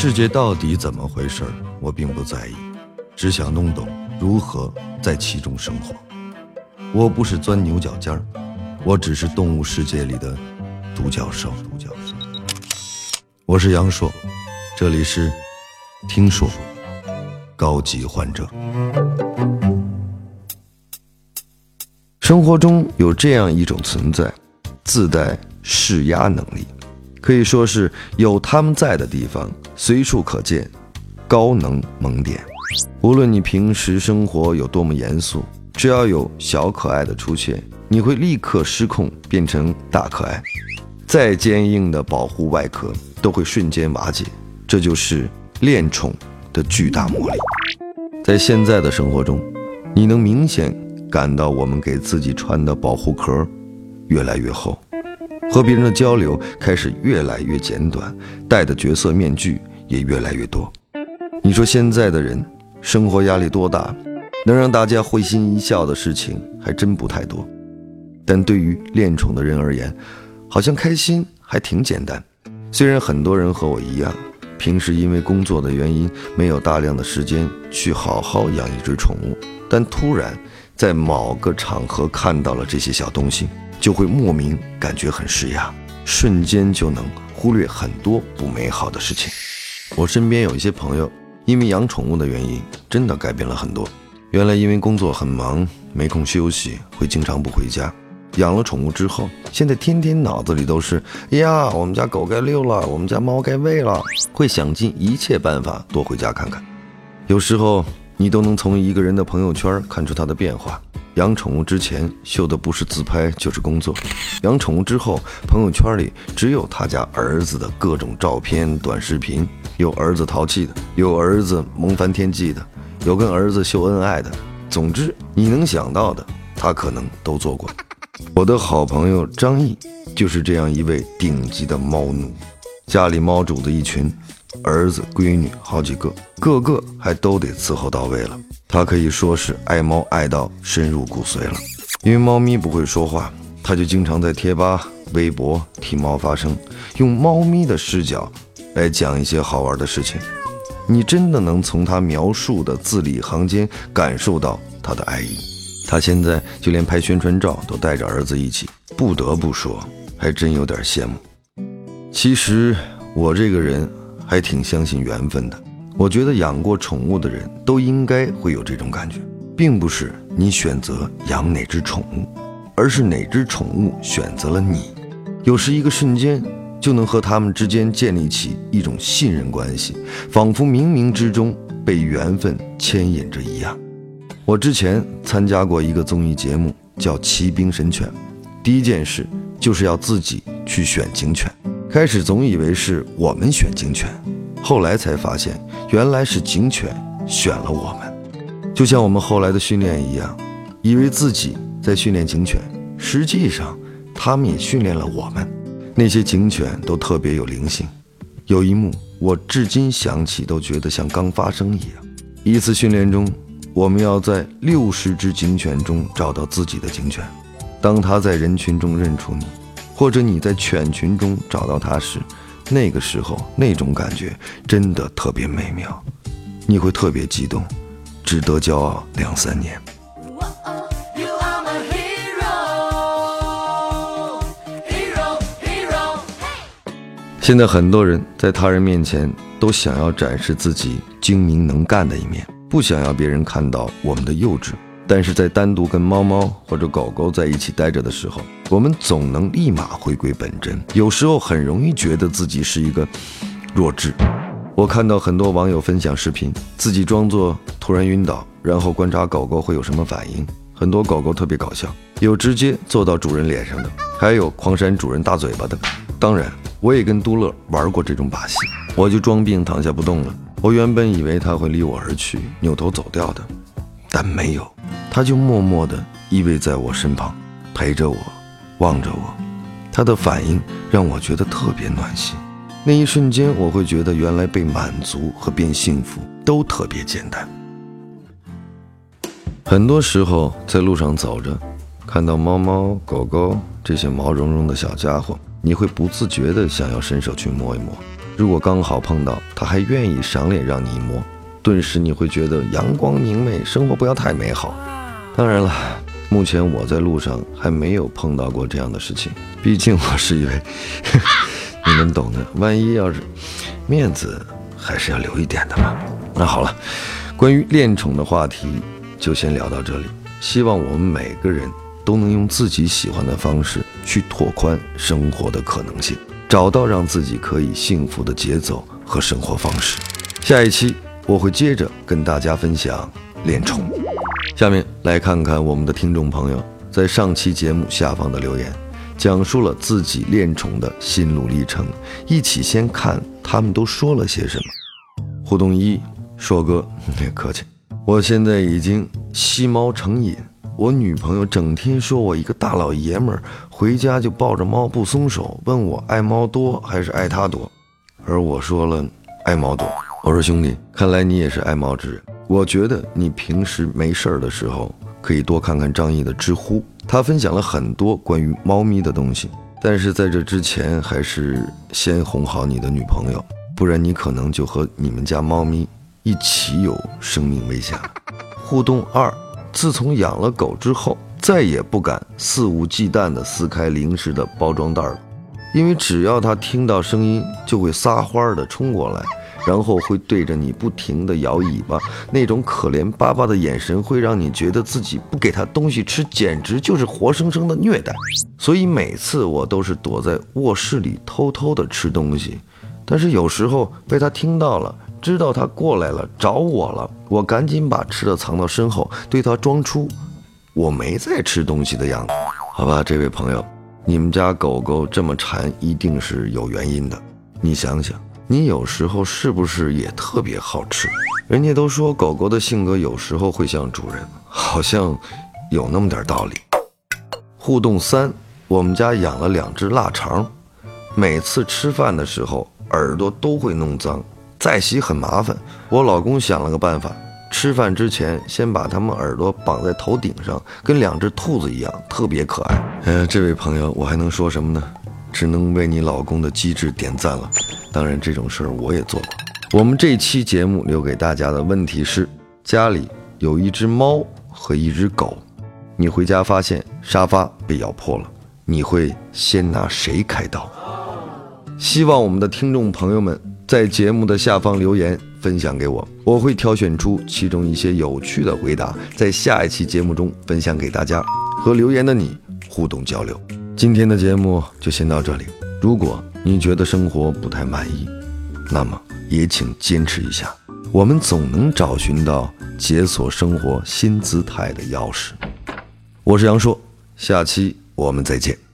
世界到底怎么回事儿，我并不在意，只想弄懂如何在其中生活。我不是钻牛角尖儿，我只是动物世界里的独角兽。独角兽。我是杨硕，这里是听说高级患者。生活中有这样一种存在，自带释压能力，可以说是有他们在的地方，随处可见高能萌点。无论你平时生活有多么严肃，只要有小可爱的出现，你会立刻失控，变成大可爱。再坚硬的保护外壳都会瞬间瓦解，这就是恋宠的巨大魔力。在现在的生活中，你能明显感到我们给自己穿的保护壳越来越厚，和别人的交流开始越来越简短，戴的角色面具也越来越多。你说现在的人生活压力多大？能让大家会心一笑的事情还真不太多。但对于恋宠的人而言，好像开心还挺简单。虽然很多人和我一样，平时因为工作的原因没有大量的时间去好好养一只宠物，但突然在某个场合看到了这些小东西，就会莫名感觉很释压，瞬间就能忽略很多不美好的事情。我身边有一些朋友，因为养宠物的原因，真的改变了很多。原来因为工作很忙，没空休息，会经常不回家。养了宠物之后，现在天天脑子里都是：哎呀，我们家狗该遛了，我们家猫该喂了，会想尽一切办法多回家看看。有时候你都能从一个人的朋友圈看出他的变化。养宠物之前秀的不是自拍就是工作，养宠物之后，朋友圈里只有他家儿子的各种照片、短视频，有儿子淘气的，有儿子萌翻天际的，有跟儿子秀恩爱的。总之，你能想到的，他可能都做过。我的好朋友张毅就是这样一位顶级的猫奴，家里猫主子一群，儿子闺女好几个，个个还都得伺候到位了。他可以说是爱猫爱到深入骨髓了。因为猫咪不会说话，他就经常在贴吧、微博替猫发声，用猫咪的视角来讲一些好玩的事情。你真的能从他描述的字里行间感受到他的爱意。他现在就连拍宣传照都带着儿子一起，不得不说，还真有点羡慕。其实我这个人还挺相信缘分的，我觉得养过宠物的人都应该会有这种感觉，并不是你选择养哪只宠物，而是哪只宠物选择了你。有时一个瞬间就能和他们之间建立起一种信任关系，仿佛冥冥之中被缘分牵引着一样。我之前参加过一个综艺节目，叫《骑兵神犬》，第一件事就是要自己去选警犬。开始总以为是我们选警犬，后来才发现原来是警犬选了我们。就像我们后来的训练一样，以为自己在训练警犬，实际上他们也训练了我们。那些警犬都特别有灵性，有一幕我至今想起都觉得像刚发生一样。一次训练中。我们要在六十只警犬中找到自己的警犬。当它在人群中认出你，或者你在犬群中找到它时，那个时候那种感觉真的特别美妙，你会特别激动，值得骄傲两三年。现在很多人在他人面前都想要展示自己精明能干的一面。不想要别人看到我们的幼稚，但是在单独跟猫猫或者狗狗在一起待着的时候，我们总能立马回归本真。有时候很容易觉得自己是一个弱智。我看到很多网友分享视频，自己装作突然晕倒，然后观察狗狗会有什么反应。很多狗狗特别搞笑，有直接坐到主人脸上的，还有狂扇主人大嘴巴的。当然，我也跟都乐玩过这种把戏，我就装病躺下不动了。我原本以为他会离我而去，扭头走掉的，但没有，他就默默地依偎在我身旁，陪着我，望着我。他的反应让我觉得特别暖心。那一瞬间，我会觉得原来被满足和变幸福都特别简单。很多时候在路上走着，看到猫猫狗狗这些毛茸茸的小家伙，你会不自觉地想要伸手去摸一摸。如果刚好碰到他还愿意赏脸让你一摸，顿时你会觉得阳光明媚，生活不要太美好。当然了，目前我在路上还没有碰到过这样的事情，毕竟我是一位，你们懂的。万一要是面子还是要留一点的嘛。那好了，关于恋宠的话题就先聊到这里。希望我们每个人都能用自己喜欢的方式去拓宽生活的可能性，找到让自己可以幸福的节奏和生活方式。下一期我会接着跟大家分享恋宠。下面来看看我们的听众朋友在上期节目下方的留言，讲述了自己恋宠的心路历程。一起先看他们都说了些什么。互动一，硕哥，别客气。我现在已经吸猫成瘾，我女朋友整天说我一个大老爷们儿，回家就抱着猫不松手，问我爱猫多还是爱它多，而我说了爱猫多。我说兄弟，看来你也是爱猫之人。我觉得你平时没事儿的时候可以多看看张毅的知乎，他分享了很多关于猫咪的东西。但是在这之前，还是先哄好你的女朋友，不然你可能就和你们家猫咪。一起有生命危险。互动二：自从养了狗之后，再也不敢肆无忌惮地撕开零食的包装袋了，因为只要它听到声音，就会撒欢儿地冲过来，然后会对着你不停地摇尾巴，那种可怜巴巴的眼神会让你觉得自己不给它东西吃，简直就是活生生的虐待。所以每次我都是躲在卧室里偷偷地吃东西，但是有时候被它听到了。知道他过来了，找我了，我赶紧把吃的藏到身后，对他装出我没在吃东西的样子。好吧，这位朋友，你们家狗狗这么馋，一定是有原因的。你想想，你有时候是不是也特别好吃？人家都说狗狗的性格有时候会像主人，好像有那么点道理。互动三，我们家养了两只腊肠，每次吃饭的时候耳朵都会弄脏。再洗很麻烦，我老公想了个办法，吃饭之前先把它们耳朵绑在头顶上，跟两只兔子一样，特别可爱。呃，这位朋友，我还能说什么呢？只能为你老公的机智点赞了。当然，这种事儿我也做过。我们这期节目留给大家的问题是：家里有一只猫和一只狗，你回家发现沙发被咬破了，你会先拿谁开刀？希望我们的听众朋友们。在节目的下方留言分享给我，我会挑选出其中一些有趣的回答，在下一期节目中分享给大家，和留言的你互动交流。今天的节目就先到这里。如果你觉得生活不太满意，那么也请坚持一下，我们总能找寻到解锁生活新姿态的钥匙。我是杨硕，下期我们再见。